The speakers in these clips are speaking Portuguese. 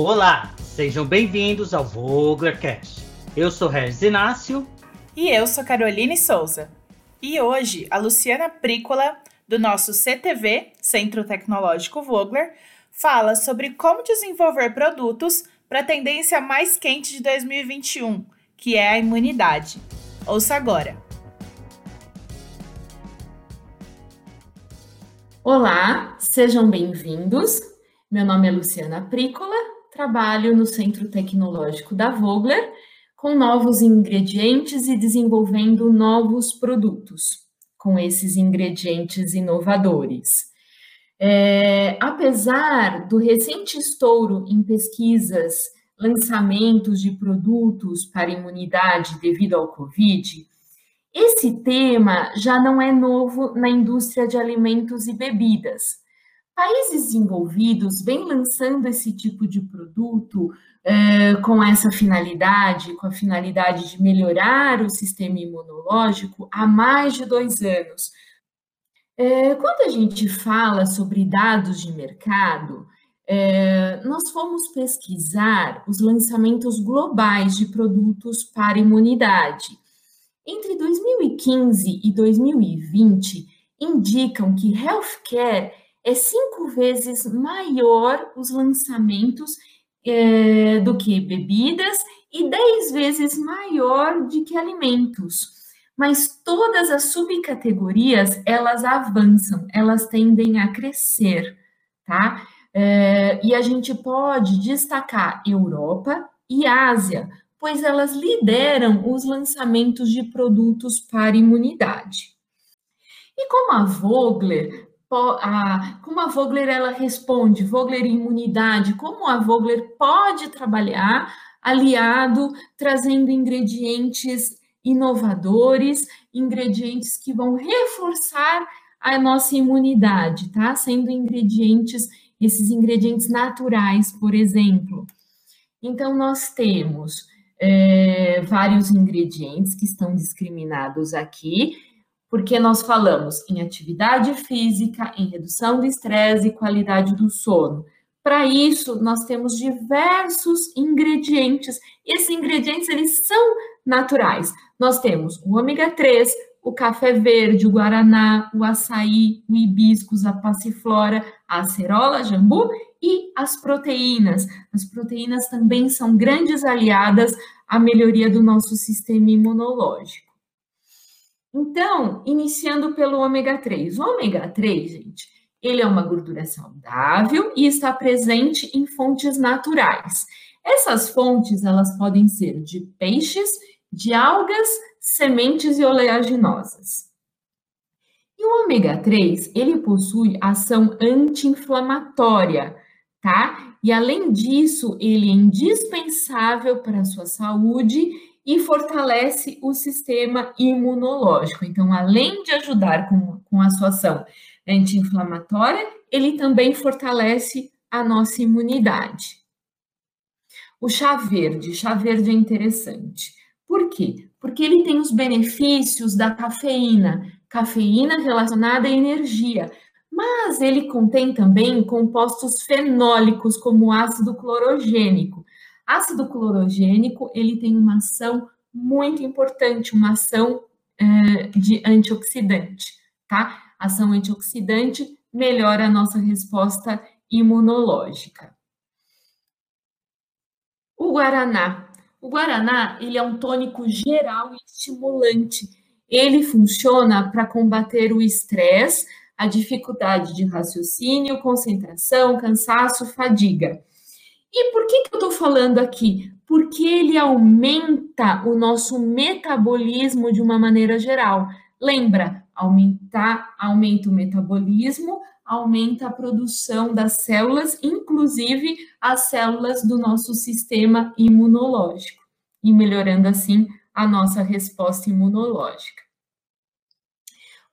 Olá, sejam bem-vindos ao VoglerCast. Eu sou Regis Inácio. E eu sou Caroline Souza. E hoje a Luciana Prícola, do nosso CTV, Centro Tecnológico Vogler, fala sobre como desenvolver produtos para a tendência mais quente de 2021, que é a imunidade. Ouça agora. Olá, sejam bem-vindos. Meu nome é Luciana Prícola, trabalho no Centro Tecnológico da Vogler com novos ingredientes e desenvolvendo novos produtos com esses ingredientes inovadores. É, apesar do recente estouro em pesquisas, lançamentos de produtos para imunidade devido ao Covid, esse tema já não é novo na indústria de alimentos e bebidas. Países desenvolvidos vêm lançando esse tipo de produto é, com essa finalidade, com a finalidade de melhorar o sistema imunológico há mais de dois anos. É, quando a gente fala sobre dados de mercado, é, nós fomos pesquisar os lançamentos globais de produtos para imunidade. Entre 2015 e 2020, indicam que healthcare é cinco vezes maior os lançamentos é, do que bebidas e dez vezes maior do que alimentos. Mas todas as subcategorias elas avançam, elas tendem a crescer, tá? É, e a gente pode destacar Europa e Ásia, pois elas lideram os lançamentos de produtos para imunidade. E como a Vogler, a, como a Vogler ela responde, Vogler imunidade, como a Vogler pode trabalhar aliado, trazendo ingredientes inovadores, ingredientes que vão reforçar a nossa imunidade, tá? Sendo ingredientes, esses ingredientes naturais, por exemplo. Então, nós temos é, vários ingredientes que estão discriminados aqui, porque nós falamos em atividade física, em redução do estresse e qualidade do sono. Para isso, nós temos diversos ingredientes. Esses ingredientes, eles são naturais. Nós temos o ômega 3, o café verde, o guaraná, o açaí, o hibiscus, a passiflora, a acerola, jambu e as proteínas. As proteínas também são grandes aliadas à melhoria do nosso sistema imunológico. Então, iniciando pelo ômega 3. O ômega 3, gente, ele é uma gordura saudável e está presente em fontes naturais. Essas fontes, elas podem ser de peixes, de algas, sementes e oleaginosas. E o ômega 3, ele possui ação anti-inflamatória, tá? E além disso, ele é indispensável para a sua saúde e fortalece o sistema imunológico. Então, além de ajudar com, com a sua ação anti-inflamatória, ele também fortalece a nossa imunidade. O chá verde, chá verde é interessante. Por quê? Porque ele tem os benefícios da cafeína, cafeína relacionada à energia, mas ele contém também compostos fenólicos, como ácido clorogênico. Ácido clorogênico, ele tem uma ação muito importante, uma ação é, de antioxidante, tá? Ação antioxidante melhora a nossa resposta imunológica. O guaraná. O guaraná, ele é um tônico geral e estimulante. Ele funciona para combater o estresse, a dificuldade de raciocínio, concentração, cansaço, fadiga. E por que, que eu estou falando aqui? Porque ele aumenta o nosso metabolismo de uma maneira geral. Lembra, aumentar, aumenta o metabolismo, aumenta a produção das células, inclusive as células do nosso sistema imunológico, e melhorando assim a nossa resposta imunológica.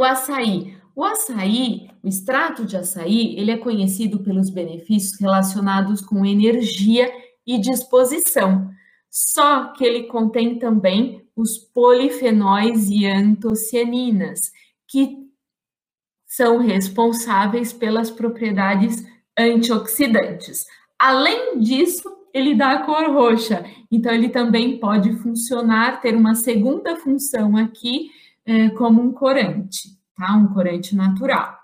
O açaí. O açaí, o extrato de açaí, ele é conhecido pelos benefícios relacionados com energia e disposição. Só que ele contém também os polifenóis e antocianinas, que são responsáveis pelas propriedades antioxidantes. Além disso, ele dá a cor roxa. Então, ele também pode funcionar, ter uma segunda função aqui, como um corante, tá? Um corante natural.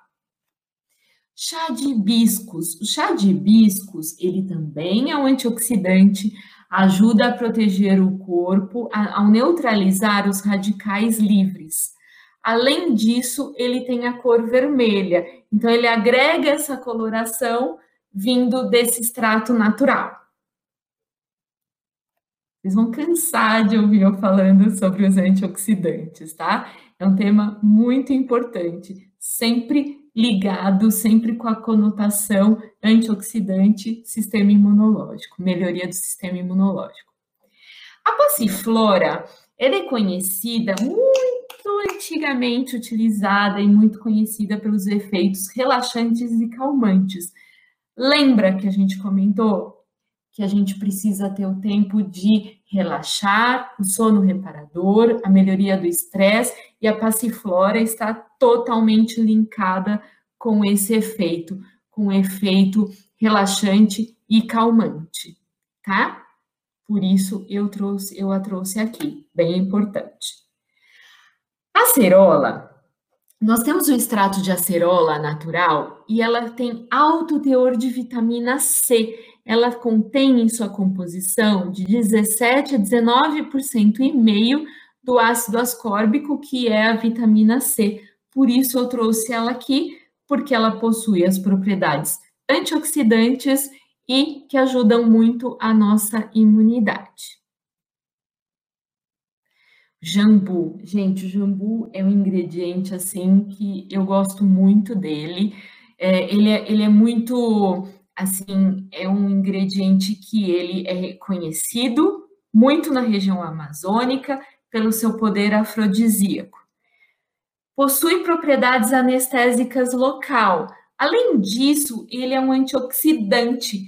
Chá de hibiscos. O chá de hibiscos, ele também é um antioxidante, ajuda a proteger o corpo ao neutralizar os radicais livres. Além disso, ele tem a cor vermelha, então ele agrega essa coloração vindo desse extrato natural. Vocês vão cansar de ouvir eu falando sobre os antioxidantes, tá? É um tema muito importante, sempre ligado, sempre com a conotação antioxidante, sistema imunológico, melhoria do sistema imunológico. A passiflora, ela é conhecida muito antigamente utilizada e muito conhecida pelos efeitos relaxantes e calmantes. Lembra que a gente comentou que a gente precisa ter o tempo de relaxar, o sono reparador, a melhoria do estresse, e a passiflora está totalmente linkada com esse efeito, com o efeito relaxante e calmante, tá? Por isso eu trouxe, eu a trouxe aqui, bem importante. Acerola, nós temos o extrato de acerola natural e ela tem alto teor de vitamina C ela contém em sua composição de 17 a 19% e meio do ácido ascórbico, que é a vitamina C. Por isso eu trouxe ela aqui, porque ela possui as propriedades antioxidantes e que ajudam muito a nossa imunidade. Jambu, gente, o jambu é um ingrediente assim que eu gosto muito dele. É, ele, é, ele é muito assim, é um ingrediente que ele é reconhecido muito na região amazônica pelo seu poder afrodisíaco. Possui propriedades anestésicas local. Além disso, ele é um antioxidante.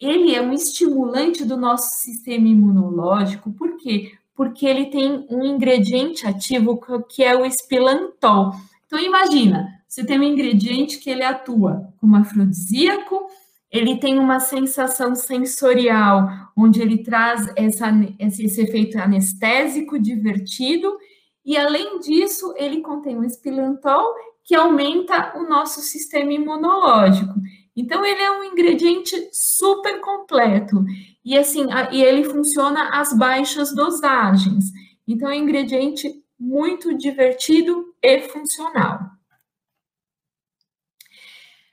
Ele é um estimulante do nosso sistema imunológico. Por quê? Porque ele tem um ingrediente ativo que é o espilantol. Então imagina, você tem um ingrediente que ele atua como afrodisíaco, ele tem uma sensação sensorial, onde ele traz essa, esse efeito anestésico divertido, e além disso, ele contém um espilantol que aumenta o nosso sistema imunológico. Então, ele é um ingrediente super completo. E assim, e ele funciona às baixas dosagens. Então, é um ingrediente muito divertido e funcional.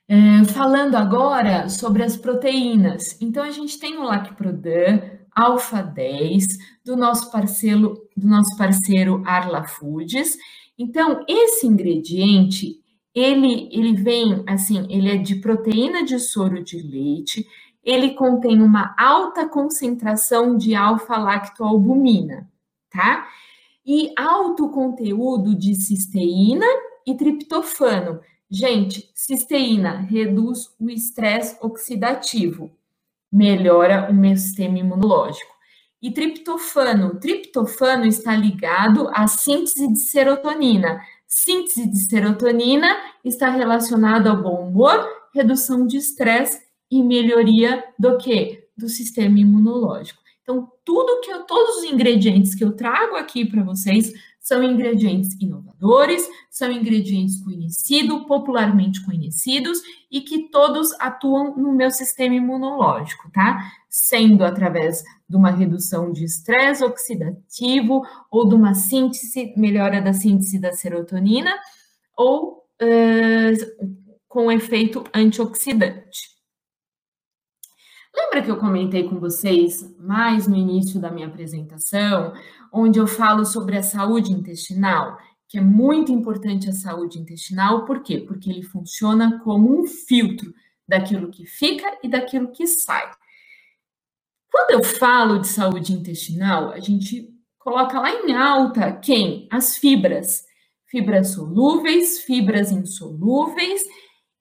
É, falando agora sobre as proteínas. Então, a gente tem o Lacprodan, alfa 10, do nosso parceiro, do nosso parceiro Arla Foods. Então, esse ingrediente, ele, ele vem, assim, ele é de proteína de soro de leite, ele contém uma alta concentração de alfa-lactoalbumina, tá? E alto conteúdo de cisteína e triptofano, Gente, cisteína reduz o estresse oxidativo, melhora o meu sistema imunológico. E triptofano, triptofano está ligado à síntese de serotonina. Síntese de serotonina está relacionada ao bom humor, redução de estresse e melhoria do que? Do sistema imunológico. Então, tudo que eu, todos os ingredientes que eu trago aqui para vocês são ingredientes inovadores, são ingredientes conhecidos, popularmente conhecidos, e que todos atuam no meu sistema imunológico, tá? Sendo através de uma redução de estresse oxidativo, ou de uma síntese, melhora da síntese da serotonina, ou uh, com efeito antioxidante. Lembra que eu comentei com vocês mais no início da minha apresentação onde eu falo sobre a saúde intestinal, que é muito importante a saúde intestinal, por quê? Porque ele funciona como um filtro daquilo que fica e daquilo que sai. Quando eu falo de saúde intestinal, a gente coloca lá em alta quem? As fibras. Fibras solúveis, fibras insolúveis,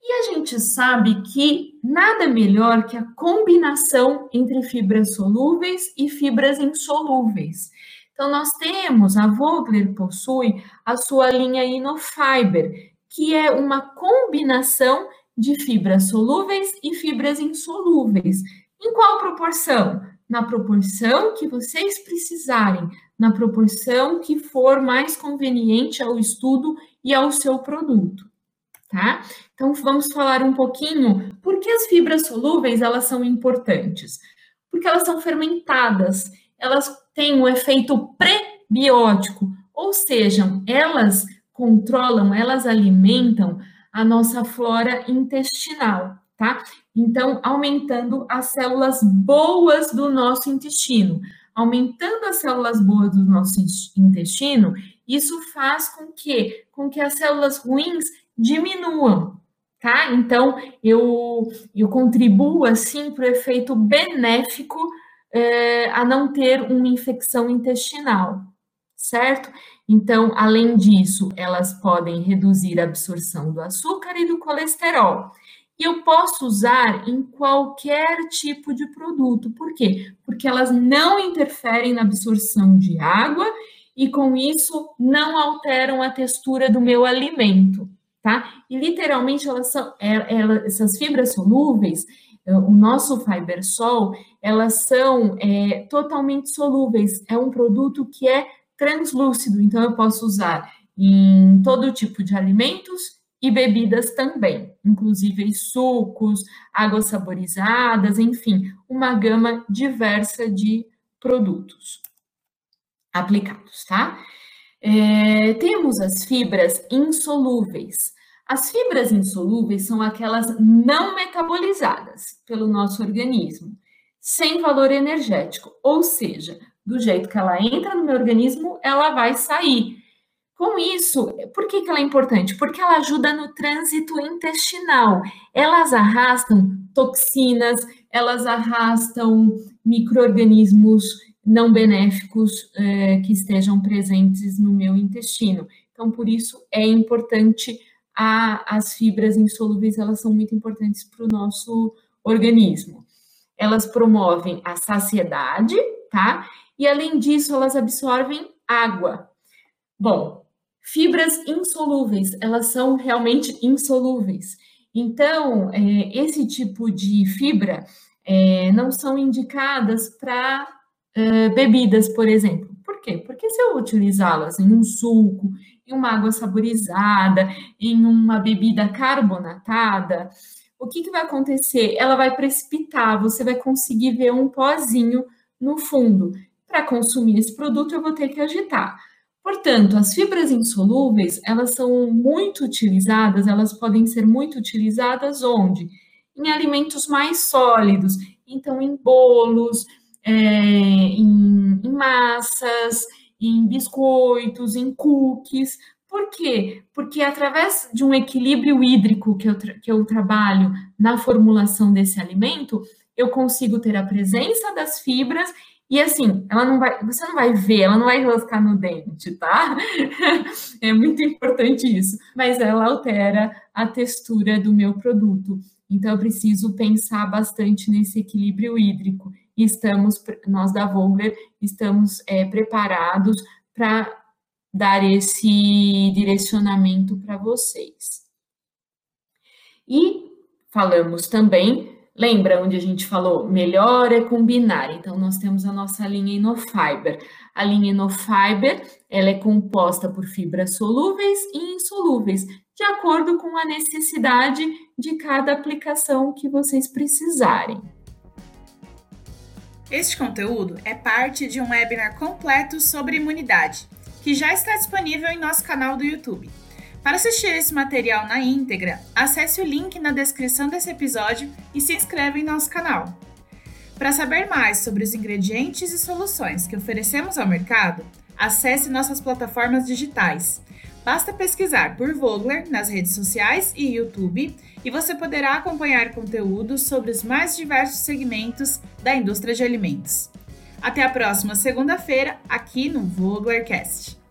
e a gente sabe que nada melhor que a combinação entre fibras solúveis e fibras insolúveis. Então, nós temos, a Vogler possui a sua linha Inofiber, que é uma combinação de fibras solúveis e fibras insolúveis. Em qual proporção? Na proporção que vocês precisarem, na proporção que for mais conveniente ao estudo e ao seu produto, tá? Então vamos falar um pouquinho por que as fibras solúveis elas são importantes. Porque elas são fermentadas, elas têm um efeito prebiótico, ou seja, elas controlam, elas alimentam a nossa flora intestinal, tá? Então, aumentando as células boas do nosso intestino. Aumentando as células boas do nosso intestino, isso faz com que, com que as células ruins diminuam, tá? Então, eu, eu contribuo, assim, para o efeito benéfico é, a não ter uma infecção intestinal, certo? Então, além disso, elas podem reduzir a absorção do açúcar e do colesterol. E eu posso usar em qualquer tipo de produto. Por quê? Porque elas não interferem na absorção de água e com isso não alteram a textura do meu alimento, tá? E literalmente elas são é, elas, essas fibras solúveis, é, o nosso Fibersol, elas são é, totalmente solúveis. É um produto que é translúcido, então eu posso usar em todo tipo de alimentos e bebidas também, inclusive sucos, águas saborizadas, enfim, uma gama diversa de produtos aplicados, tá? É, temos as fibras insolúveis. As fibras insolúveis são aquelas não metabolizadas pelo nosso organismo, sem valor energético, ou seja, do jeito que ela entra no meu organismo, ela vai sair. Com isso, por que, que ela é importante? Porque ela ajuda no trânsito intestinal. Elas arrastam toxinas, elas arrastam micro-organismos não benéficos é, que estejam presentes no meu intestino. Então, por isso é importante a, as fibras insolúveis, elas são muito importantes para o nosso organismo. Elas promovem a saciedade, tá? e além disso, elas absorvem água. Bom, fibras insolúveis, elas são realmente insolúveis. Então, é, esse tipo de fibra é, não são indicadas para é, bebidas, por exemplo. Por quê? Porque se eu utilizá-las em um suco, em uma água saborizada, em uma bebida carbonatada, o que, que vai acontecer? Ela vai precipitar, você vai conseguir ver um pozinho no fundo para consumir esse produto, eu vou ter que agitar. Portanto, as fibras insolúveis, elas são muito utilizadas, elas podem ser muito utilizadas onde? Em alimentos mais sólidos, então em bolos, é, em, em massas, em biscoitos, em cookies. Por quê? Porque através de um equilíbrio hídrico que eu, que eu trabalho na formulação desse alimento, eu consigo ter a presença das fibras e assim, ela não vai, você não vai ver, ela não vai enroscar no dente, tá? é muito importante isso. Mas ela altera a textura do meu produto. Então, eu preciso pensar bastante nesse equilíbrio hídrico. Estamos, nós da Vogler, estamos é, preparados para dar esse direcionamento para vocês. E falamos também Lembra onde a gente falou melhor é combinar? Então, nós temos a nossa linha Inofiber. A linha Inofiber, ela é composta por fibras solúveis e insolúveis, de acordo com a necessidade de cada aplicação que vocês precisarem. Este conteúdo é parte de um webinar completo sobre imunidade, que já está disponível em nosso canal do YouTube. Para assistir esse material na íntegra, acesse o link na descrição desse episódio e se inscreva em nosso canal. Para saber mais sobre os ingredientes e soluções que oferecemos ao mercado, acesse nossas plataformas digitais. Basta pesquisar por Vogler nas redes sociais e YouTube e você poderá acompanhar conteúdos sobre os mais diversos segmentos da indústria de alimentos. Até a próxima segunda-feira aqui no Voglercast.